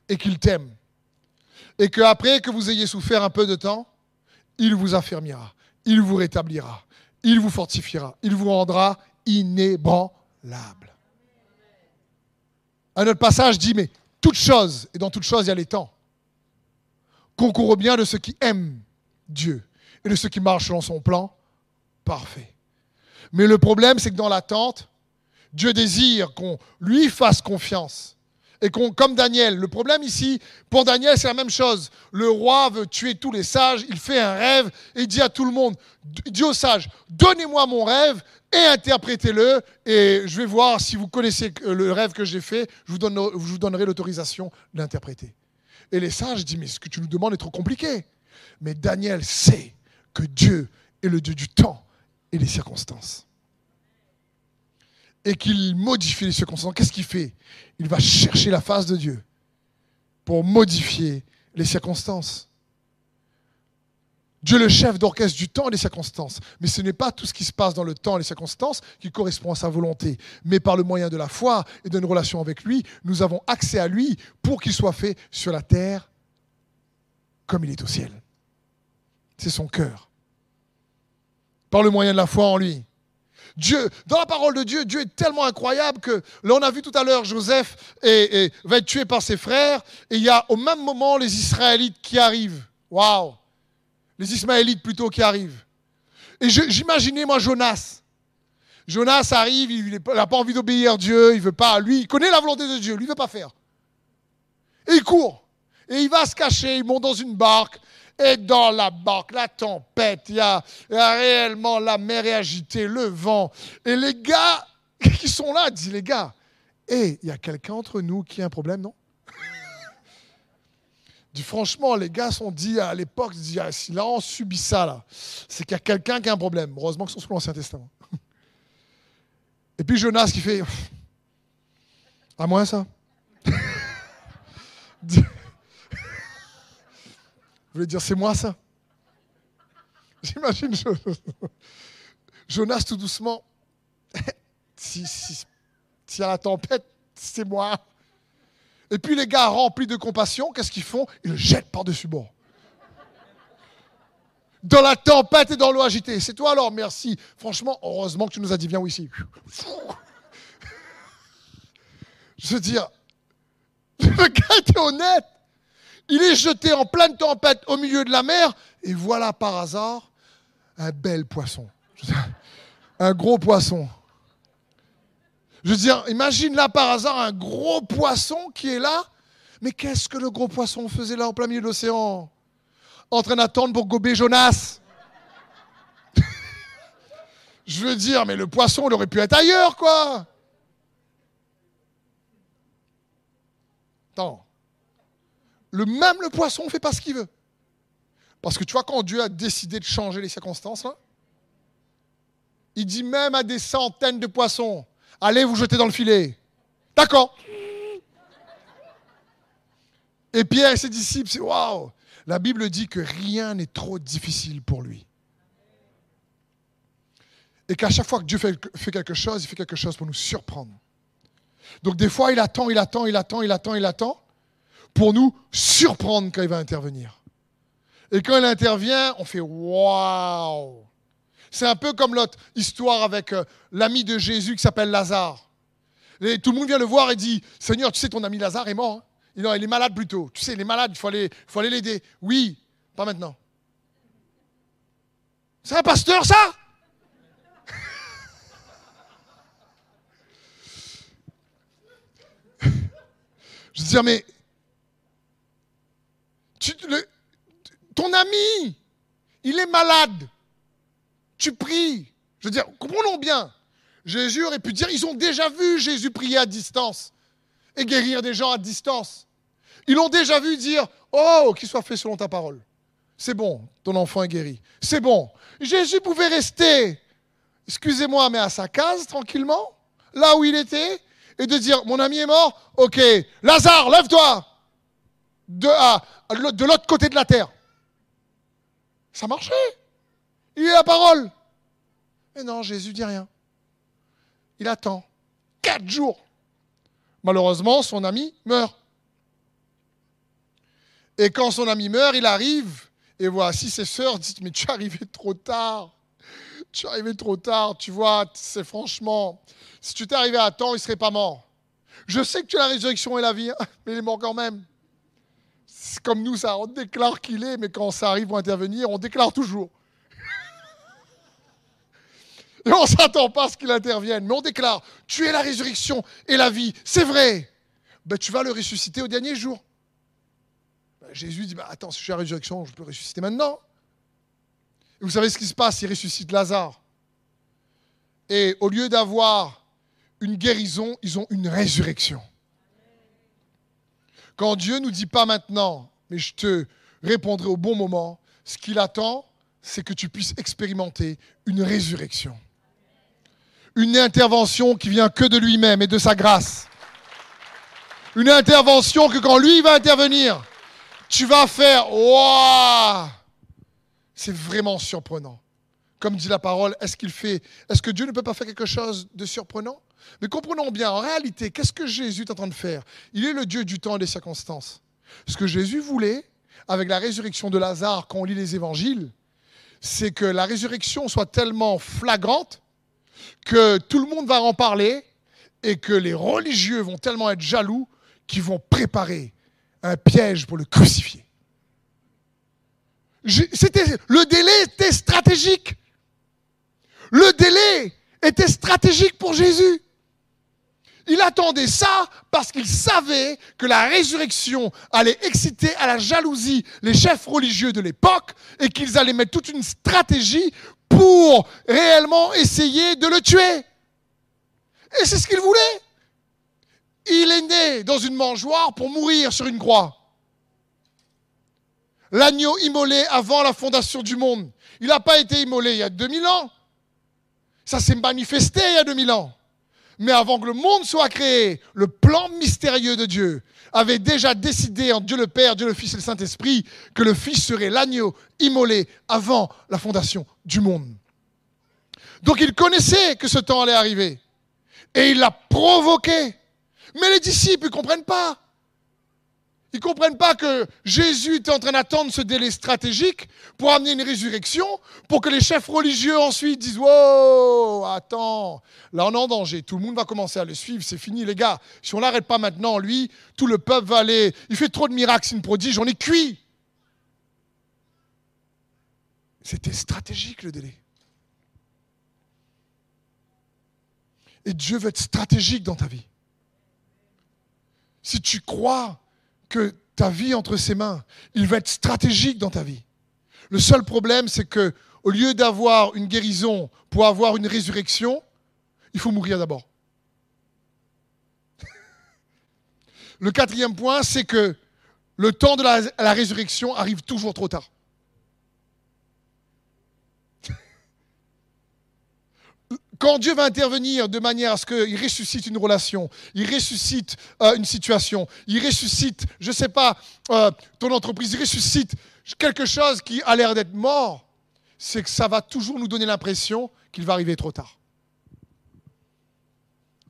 et qu'il t'aime. Et qu'après que vous ayez souffert un peu de temps, il vous affermira il vous rétablira, il vous fortifiera, il vous rendra inébranlable. Un autre passage dit, mais toute chose, et dans toute chose il y a les temps, concourent au bien de ceux qui aiment Dieu et de ceux qui marchent selon son plan parfait. Mais le problème, c'est que dans l'attente, Dieu désire qu'on lui fasse confiance et comme Daniel, le problème ici, pour Daniel, c'est la même chose. Le roi veut tuer tous les sages, il fait un rêve et dit à tout le monde, dit aux sages, donnez-moi mon rêve et interprétez-le et je vais voir si vous connaissez le rêve que j'ai fait, je vous, je vous donnerai l'autorisation d'interpréter. Et les sages disent, mais ce que tu nous demandes est trop compliqué. Mais Daniel sait que Dieu est le Dieu du temps et des circonstances et qu'il modifie les circonstances, qu'est-ce qu'il fait? Il va chercher la face de Dieu pour modifier les circonstances. Dieu est le chef d'orchestre du temps et des circonstances. Mais ce n'est pas tout ce qui se passe dans le temps et les circonstances qui correspond à sa volonté. Mais par le moyen de la foi et d'une relation avec lui, nous avons accès à lui pour qu'il soit fait sur la terre comme il est au ciel. C'est son cœur. Par le moyen de la foi en lui. Dieu, dans la parole de Dieu, Dieu est tellement incroyable que, là on a vu tout à l'heure, Joseph va être tué par ses frères, et il y a au même moment les Israélites qui arrivent. Waouh Les Ismaélites plutôt qui arrivent. Et j'imaginais moi Jonas. Jonas arrive, il n'a pas envie d'obéir à Dieu, il veut pas, lui, il connaît la volonté de Dieu, lui ne veut pas faire. Et il court. Et il va se cacher, il monte dans une barque, et dans la barque, la tempête, il y, a, réellement la mer est agitée, le vent. Et les gars qui sont là disent, les gars, et il y a quelqu'un entre nous qui a un problème, non? Dit, franchement, les gars sont dit à l'époque, ah, si là on subit ça, là, c'est qu'il y a quelqu'un qui a un problème. Heureusement que sont sous l'Ancien Testament. Et puis Jonas qui fait, à moins ça. Je voulais dire, c'est moi ça? J'imagine Jonas tout doucement. si, si, si a la tempête, c'est moi. Et puis les gars remplis de compassion, qu'est-ce qu'ils font? Ils le jettent par-dessus bord. Dans la tempête et dans l'eau agitée. C'est toi alors, merci. Franchement, heureusement que tu nous as dit, viens ici. Je veux dire, le gars était honnête. Il est jeté en pleine tempête au milieu de la mer, et voilà par hasard un bel poisson. Un gros poisson. Je veux dire, imagine là par hasard un gros poisson qui est là. Mais qu'est-ce que le gros poisson faisait là en plein milieu de l'océan? En train d'attendre pour gober Jonas. Je veux dire, mais le poisson, il aurait pu être ailleurs, quoi. Attends. Le même le poisson ne fait pas ce qu'il veut. Parce que tu vois, quand Dieu a décidé de changer les circonstances, il dit même à des centaines de poissons, allez vous jeter dans le filet. D'accord. Et Pierre et ses disciples, c'est waouh. La Bible dit que rien n'est trop difficile pour lui. Et qu'à chaque fois que Dieu fait, fait, quelque chose, il fait quelque chose pour nous surprendre. Donc des fois, il attend, il attend, il attend, il attend, il attend, pour nous surprendre quand il va intervenir. Et quand il intervient, on fait waouh. C'est un peu comme l'autre histoire avec euh, l'ami de Jésus qui s'appelle Lazare. Et tout le monde vient le voir et dit Seigneur, tu sais, ton ami Lazare est mort. Hein non, il est malade plutôt. Tu sais, il est malade, il faut aller l'aider. Oui, pas maintenant. C'est un pasteur, ça? Je veux dire, mais ton ami, il est malade tu pries. Je veux dire, comprenons bien. Jésus aurait pu dire, ils ont déjà vu Jésus prier à distance et guérir des gens à distance. Ils l'ont déjà vu dire, oh, qu'il soit fait selon ta parole. C'est bon, ton enfant est guéri. C'est bon. Jésus pouvait rester, excusez-moi, mais à sa case, tranquillement, là où il était, et de dire, mon ami est mort, ok, Lazare, lève-toi, de, de l'autre côté de la terre. Ça marchait. Il est la parole. Mais non, Jésus dit rien. Il attend. Quatre jours. Malheureusement, son ami meurt. Et quand son ami meurt, il arrive. Et voici ses sœurs disent, mais tu es arrivé trop tard. Tu es arrivé trop tard. Tu vois, c'est franchement, si tu t'es arrivé à temps, il ne serait pas mort. Je sais que tu as la résurrection et la vie, hein, mais il est mort quand même. Comme nous, ça, on déclare qu'il est, mais quand ça arrive à intervenir, on déclare toujours. Et on ne s'attend pas à ce qu'il intervienne. Mais on déclare, tu es la résurrection et la vie. C'est vrai. Ben, tu vas le ressusciter au dernier jour. Ben, Jésus dit, ben, attends, si je suis la résurrection, je peux ressusciter maintenant. Vous savez ce qui se passe Il ressuscite Lazare. Et au lieu d'avoir une guérison, ils ont une résurrection. Quand Dieu nous dit pas maintenant, mais je te répondrai au bon moment, ce qu'il attend, c'est que tu puisses expérimenter une résurrection une intervention qui vient que de lui-même et de sa grâce. Une intervention que quand lui va intervenir, tu vas faire Waouh C'est vraiment surprenant. Comme dit la parole, est-ce qu'il fait Est-ce que Dieu ne peut pas faire quelque chose de surprenant? Mais comprenons bien, en réalité, qu'est-ce que Jésus est en train de faire? Il est le Dieu du temps et des circonstances. Ce que Jésus voulait, avec la résurrection de Lazare, quand on lit les évangiles, c'est que la résurrection soit tellement flagrante que tout le monde va en parler et que les religieux vont tellement être jaloux qu'ils vont préparer un piège pour le crucifier. C'était, le délai était stratégique. Le délai était stratégique pour Jésus. Il attendait ça parce qu'il savait que la résurrection allait exciter à la jalousie les chefs religieux de l'époque et qu'ils allaient mettre toute une stratégie pour réellement essayer de le tuer. Et c'est ce qu'il voulait. Il est né dans une mangeoire pour mourir sur une croix. L'agneau immolé avant la fondation du monde. Il n'a pas été immolé il y a 2000 ans. Ça s'est manifesté il y a 2000 ans. Mais avant que le monde soit créé, le plan mystérieux de Dieu avait déjà décidé en Dieu le Père, Dieu le Fils et le Saint-Esprit que le Fils serait l'agneau immolé avant la fondation du monde. Donc il connaissait que ce temps allait arriver. Et il l'a provoqué. Mais les disciples ne comprennent pas. Ils ne comprennent pas que Jésus était en train d'attendre ce délai stratégique pour amener une résurrection, pour que les chefs religieux ensuite disent Wow, attends, là on est en danger, tout le monde va commencer à le suivre, c'est fini les gars. Si on l'arrête pas maintenant, lui, tout le peuple va aller. Il fait trop de miracles, c'est une prodige, on est cuit. C'était stratégique le délai. Et Dieu veut être stratégique dans ta vie. Si tu crois que ta vie entre ses mains. Il va être stratégique dans ta vie. Le seul problème, c'est que au lieu d'avoir une guérison pour avoir une résurrection, il faut mourir d'abord. Le quatrième point, c'est que le temps de la, la résurrection arrive toujours trop tard. Quand Dieu va intervenir de manière à ce qu'il ressuscite une relation, il ressuscite euh, une situation, il ressuscite, je ne sais pas, euh, ton entreprise, il ressuscite quelque chose qui a l'air d'être mort, c'est que ça va toujours nous donner l'impression qu'il va arriver trop tard.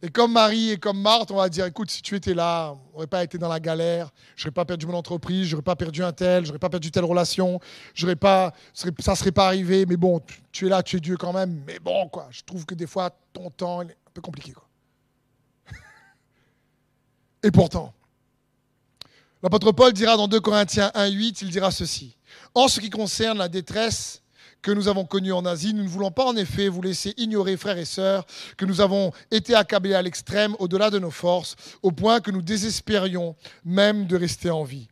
Et comme Marie et comme Marthe, on va dire, écoute, si tu étais là, on n'aurait pas été dans la galère, je n'aurais pas perdu mon entreprise, je n'aurais pas perdu un tel, je n'aurais pas perdu telle relation, j'aurais pas, ça ne serait pas arrivé, mais bon, tu es là, tu es Dieu quand même, mais bon, quoi, je trouve que des fois, ton temps est un peu compliqué. Quoi. Et pourtant, l'apôtre Paul dira dans 2 Corinthiens 1.8, il dira ceci, en ce qui concerne la détresse que nous avons connu en Asie. Nous ne voulons pas en effet vous laisser ignorer, frères et sœurs, que nous avons été accablés à l'extrême, au-delà de nos forces, au point que nous désespérions même de rester en vie.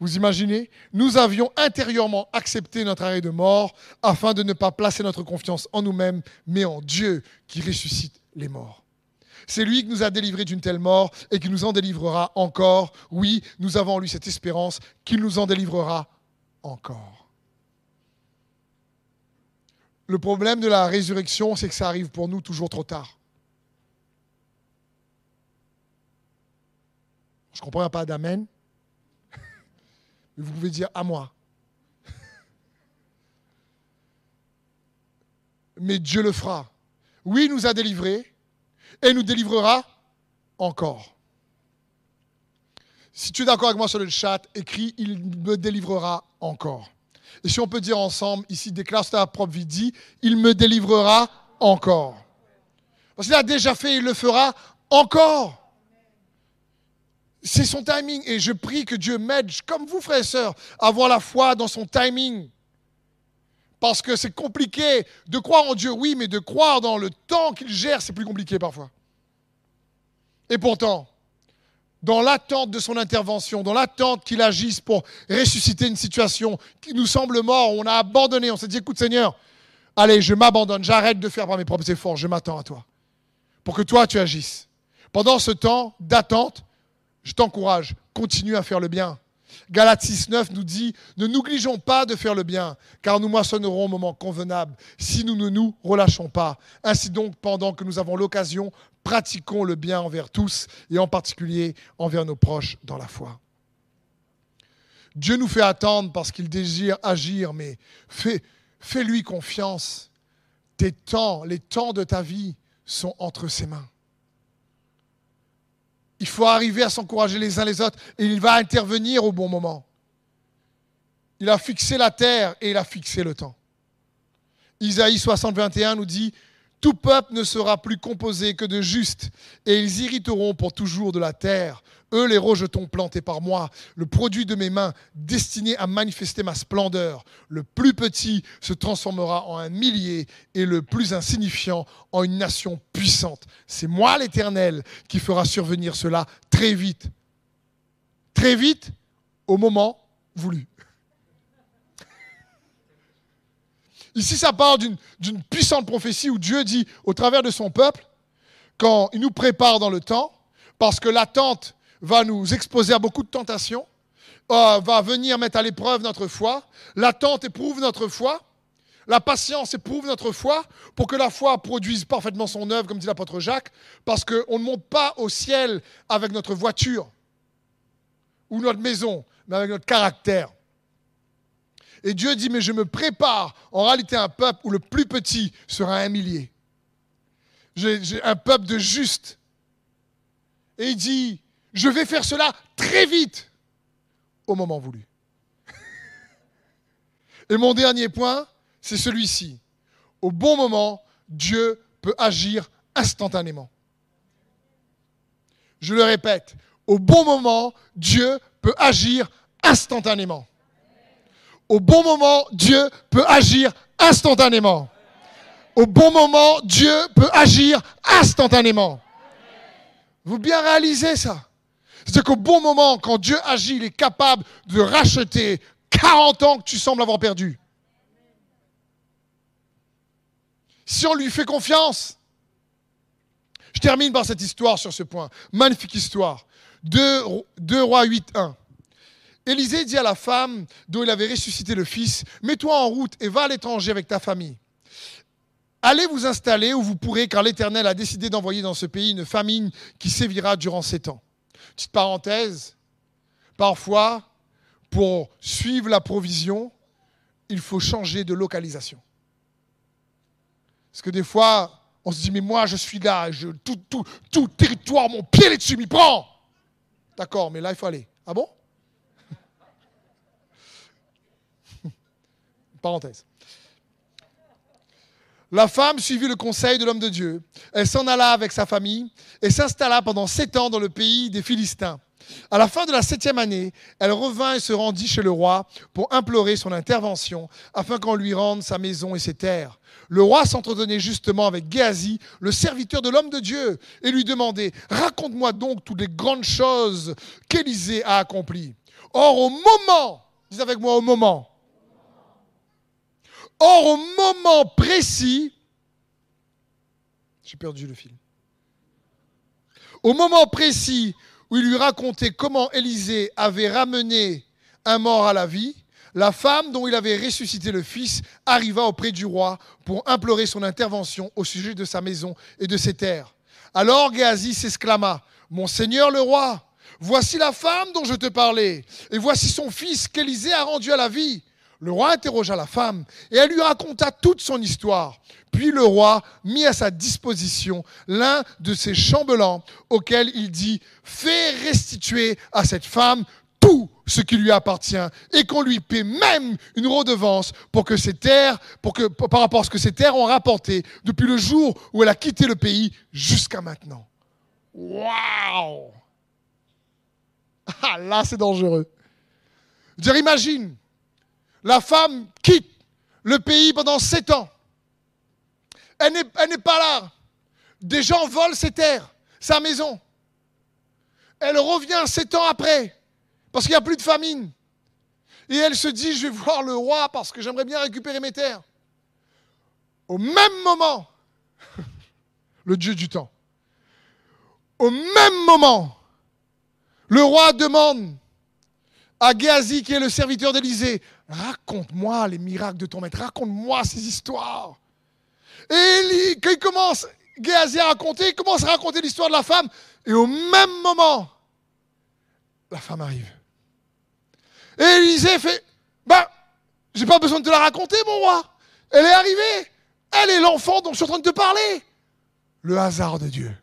Vous imaginez Nous avions intérieurement accepté notre arrêt de mort afin de ne pas placer notre confiance en nous-mêmes, mais en Dieu qui ressuscite les morts. C'est lui qui nous a délivrés d'une telle mort et qui nous en délivrera encore. Oui, nous avons en lui cette espérance qu'il nous en délivrera encore. Le problème de la résurrection, c'est que ça arrive pour nous toujours trop tard. Je ne comprends pas d'amen. Mais vous pouvez dire à moi. Mais Dieu le fera. Oui, il nous a délivrés et nous délivrera encore. Si tu es d'accord avec moi sur le chat, écris Il me délivrera encore. Et si on peut dire ensemble, ici, déclare ta propre vie, dit, il me délivrera encore. Parce qu'il a déjà fait, il le fera encore. C'est son timing. Et je prie que Dieu m'aide, comme vous, frères et sœurs, à avoir la foi dans son timing. Parce que c'est compliqué de croire en Dieu, oui, mais de croire dans le temps qu'il gère, c'est plus compliqué parfois. Et pourtant, dans l'attente de son intervention, dans l'attente qu'il agisse pour ressusciter une situation qui nous semble mort, on a abandonné, on s'est dit, écoute Seigneur, allez, je m'abandonne, j'arrête de faire par mes propres efforts, je m'attends à toi, pour que toi tu agisses. Pendant ce temps d'attente, je t'encourage, continue à faire le bien. Galates 6.9 nous dit, ne négligeons pas de faire le bien, car nous moissonnerons au moment convenable si nous ne nous relâchons pas. Ainsi donc, pendant que nous avons l'occasion, pratiquons le bien envers tous et en particulier envers nos proches dans la foi. Dieu nous fait attendre parce qu'il désire agir, mais fais, fais-lui confiance. Tes temps, les temps de ta vie sont entre ses mains. Il faut arriver à s'encourager les uns les autres et il va intervenir au bon moment. Il a fixé la terre et il a fixé le temps. Isaïe 60, 21 nous dit tout peuple ne sera plus composé que de justes, et ils irriteront pour toujours de la terre. Eux, les rejetons plantés par moi, le produit de mes mains, destiné à manifester ma splendeur. Le plus petit se transformera en un millier, et le plus insignifiant en une nation puissante. C'est moi l'Éternel qui fera survenir cela très vite. Très vite, au moment voulu. Ici, ça parle d'une puissante prophétie où Dieu dit au travers de son peuple, quand il nous prépare dans le temps, parce que l'attente va nous exposer à beaucoup de tentations, euh, va venir mettre à l'épreuve notre foi, l'attente éprouve notre foi, La patience éprouve notre foi pour que la foi produise parfaitement son œuvre, comme dit l'apôtre Jacques, parce qu'on ne monte pas au ciel avec notre voiture ou notre maison, mais avec notre caractère. Et Dieu dit, mais je me prépare en réalité un peuple où le plus petit sera un millier. J'ai un peuple de justes. Et il dit, je vais faire cela très vite au moment voulu. Et mon dernier point, c'est celui-ci. Au bon moment, Dieu peut agir instantanément. Je le répète, au bon moment, Dieu peut agir instantanément. Au bon moment, Dieu peut agir instantanément. Au bon moment, Dieu peut agir instantanément. Vous bien réalisez ça? C'est qu'au bon moment, quand Dieu agit, il est capable de racheter 40 ans que tu sembles avoir perdu. Si on lui fait confiance. Je termine par cette histoire sur ce point. Magnifique histoire. 2, rois 8, 1. Élisée dit à la femme dont il avait ressuscité le fils, mets-toi en route et va à l'étranger avec ta famille. Allez vous installer où vous pourrez, car l'Éternel a décidé d'envoyer dans ce pays une famine qui sévira durant sept ans. Petite parenthèse, parfois, pour suivre la provision, il faut changer de localisation. Parce que des fois, on se dit, mais moi, je suis là, je, tout, tout, tout territoire, mon pied est dessus, m'y prend. D'accord, mais là, il faut aller. Ah bon? La femme suivit le conseil de l'homme de Dieu. Elle s'en alla avec sa famille et s'installa pendant sept ans dans le pays des Philistins. À la fin de la septième année, elle revint et se rendit chez le roi pour implorer son intervention afin qu'on lui rende sa maison et ses terres. Le roi s'entretenait justement avec Géasi, le serviteur de l'homme de Dieu, et lui demandait Raconte-moi donc toutes les grandes choses qu'Élisée a accomplies. Or, au moment, dis avec moi au moment, or, au moment précis, j'ai perdu le fil. Au moment précis où il lui racontait comment Élisée avait ramené un mort à la vie, la femme dont il avait ressuscité le fils arriva auprès du roi pour implorer son intervention au sujet de sa maison et de ses terres. Alors Géasi s'exclama, Mon Seigneur le roi, voici la femme dont je te parlais, et voici son fils qu'Élisée a rendu à la vie. Le roi interrogea la femme, et elle lui raconta toute son histoire. Puis le roi mit à sa disposition l'un de ses chambellans, auquel il dit, Fais restituer à cette femme tout ce qui lui appartient et qu'on lui paie même une redevance pour que ces terres, par rapport à ce que ces terres ont rapporté depuis le jour où elle a quitté le pays jusqu'à maintenant. Waouh Ah là, c'est dangereux. Je dire, imagine, la femme quitte le pays pendant sept ans. Elle n'est pas là. Des gens volent ses terres, sa maison. Elle revient sept ans après parce qu'il n'y a plus de famine. Et elle se dit, je vais voir le roi parce que j'aimerais bien récupérer mes terres. Au même moment, le Dieu du temps, au même moment, le roi demande à Géasi, qui est le serviteur d'Élysée, raconte-moi les miracles de ton maître, raconte-moi ces histoires. Et quand il commence, Géasi à raconter, il commence à raconter l'histoire de la femme, et au même moment, la femme arrive. Et Élisée fait, bah, j'ai pas besoin de te la raconter, mon roi. Elle est arrivée. Elle est l'enfant dont je suis en train de te parler. Le hasard de Dieu.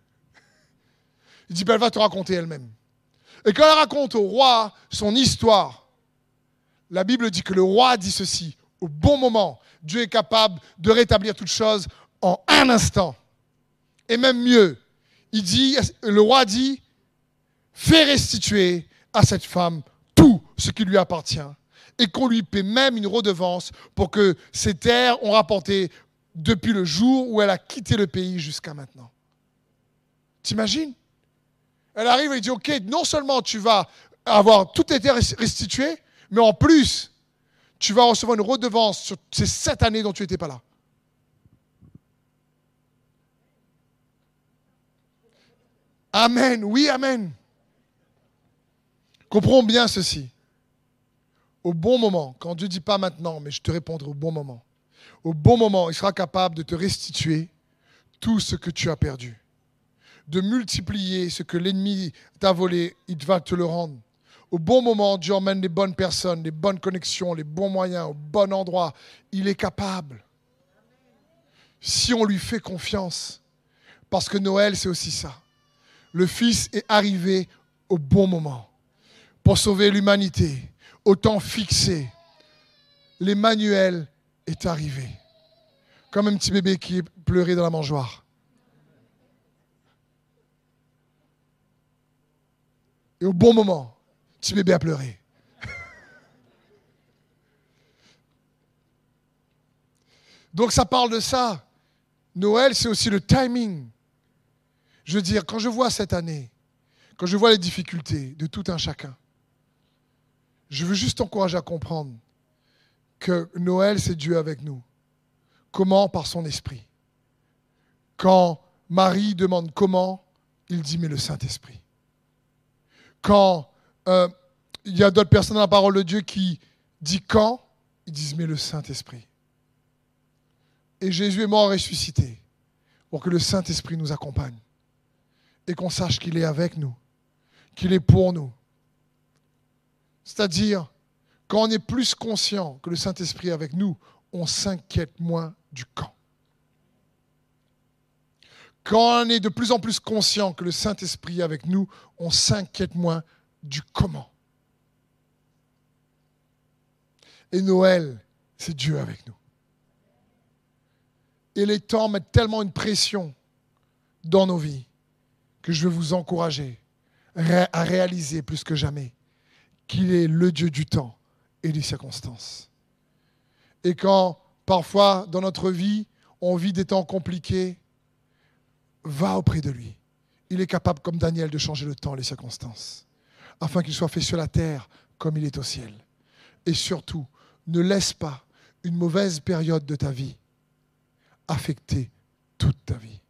Il dit, bah, elle va te raconter elle-même. Et quand elle raconte au roi son histoire, la Bible dit que le roi dit ceci, au bon moment, Dieu est capable de rétablir toute chose en un instant. Et même mieux, il dit, le roi dit, fais restituer à cette femme tout ce qui lui appartient et qu'on lui paie même une redevance pour que ses terres ont rapporté depuis le jour où elle a quitté le pays jusqu'à maintenant. T'imagines? Elle arrive et dit, OK, non seulement tu vas avoir toutes tes terres restituées, mais en plus, tu vas recevoir une redevance sur ces sept années dont tu n'étais pas là. Amen, oui, amen. Comprends bien ceci. Au bon moment, quand Dieu dit pas maintenant, mais je te répondrai au bon moment. Au bon moment, il sera capable de te restituer tout ce que tu as perdu. De multiplier ce que l'ennemi t'a volé, il va te le rendre. Au bon moment, Dieu emmène les bonnes personnes, les bonnes connexions, les bons moyens, au bon endroit. Il est capable. Si on lui fait confiance. Parce que Noël, c'est aussi ça. Le Fils est arrivé au bon moment pour sauver l'humanité, au temps fixé. L'Emmanuel est arrivé. Comme un petit bébé qui pleurait dans la mangeoire. Et au bon moment, petit bébé a pleuré. Donc ça parle de ça. Noël, c'est aussi le timing. Je veux dire, quand je vois cette année, quand je vois les difficultés de tout un chacun, je veux juste t'encourager à comprendre que Noël, c'est Dieu avec nous. Comment? Par son esprit. Quand Marie demande comment, il dit mais le Saint-Esprit. Quand euh, il y a d'autres personnes dans la parole de Dieu qui disent quand, ils disent mais le Saint-Esprit. Et Jésus est mort ressuscité pour que le Saint-Esprit nous accompagne et qu'on sache qu'il est avec nous, qu'il est pour nous. C'est-à-dire, quand on est plus conscient que le Saint-Esprit est avec nous, on s'inquiète moins du quand. Quand on est de plus en plus conscient que le Saint-Esprit est avec nous, on s'inquiète moins du comment. Et Noël, c'est Dieu avec nous. Et les temps mettent tellement une pression dans nos vies que je veux vous encourager à réaliser plus que jamais qu'il est le Dieu du temps et des circonstances. Et quand parfois dans notre vie, on vit des temps compliqués, va auprès de lui. Il est capable, comme Daniel, de changer le temps et les circonstances, afin qu'il soit fait sur la terre comme il est au ciel. Et surtout, ne laisse pas une mauvaise période de ta vie affecter toute ta vie.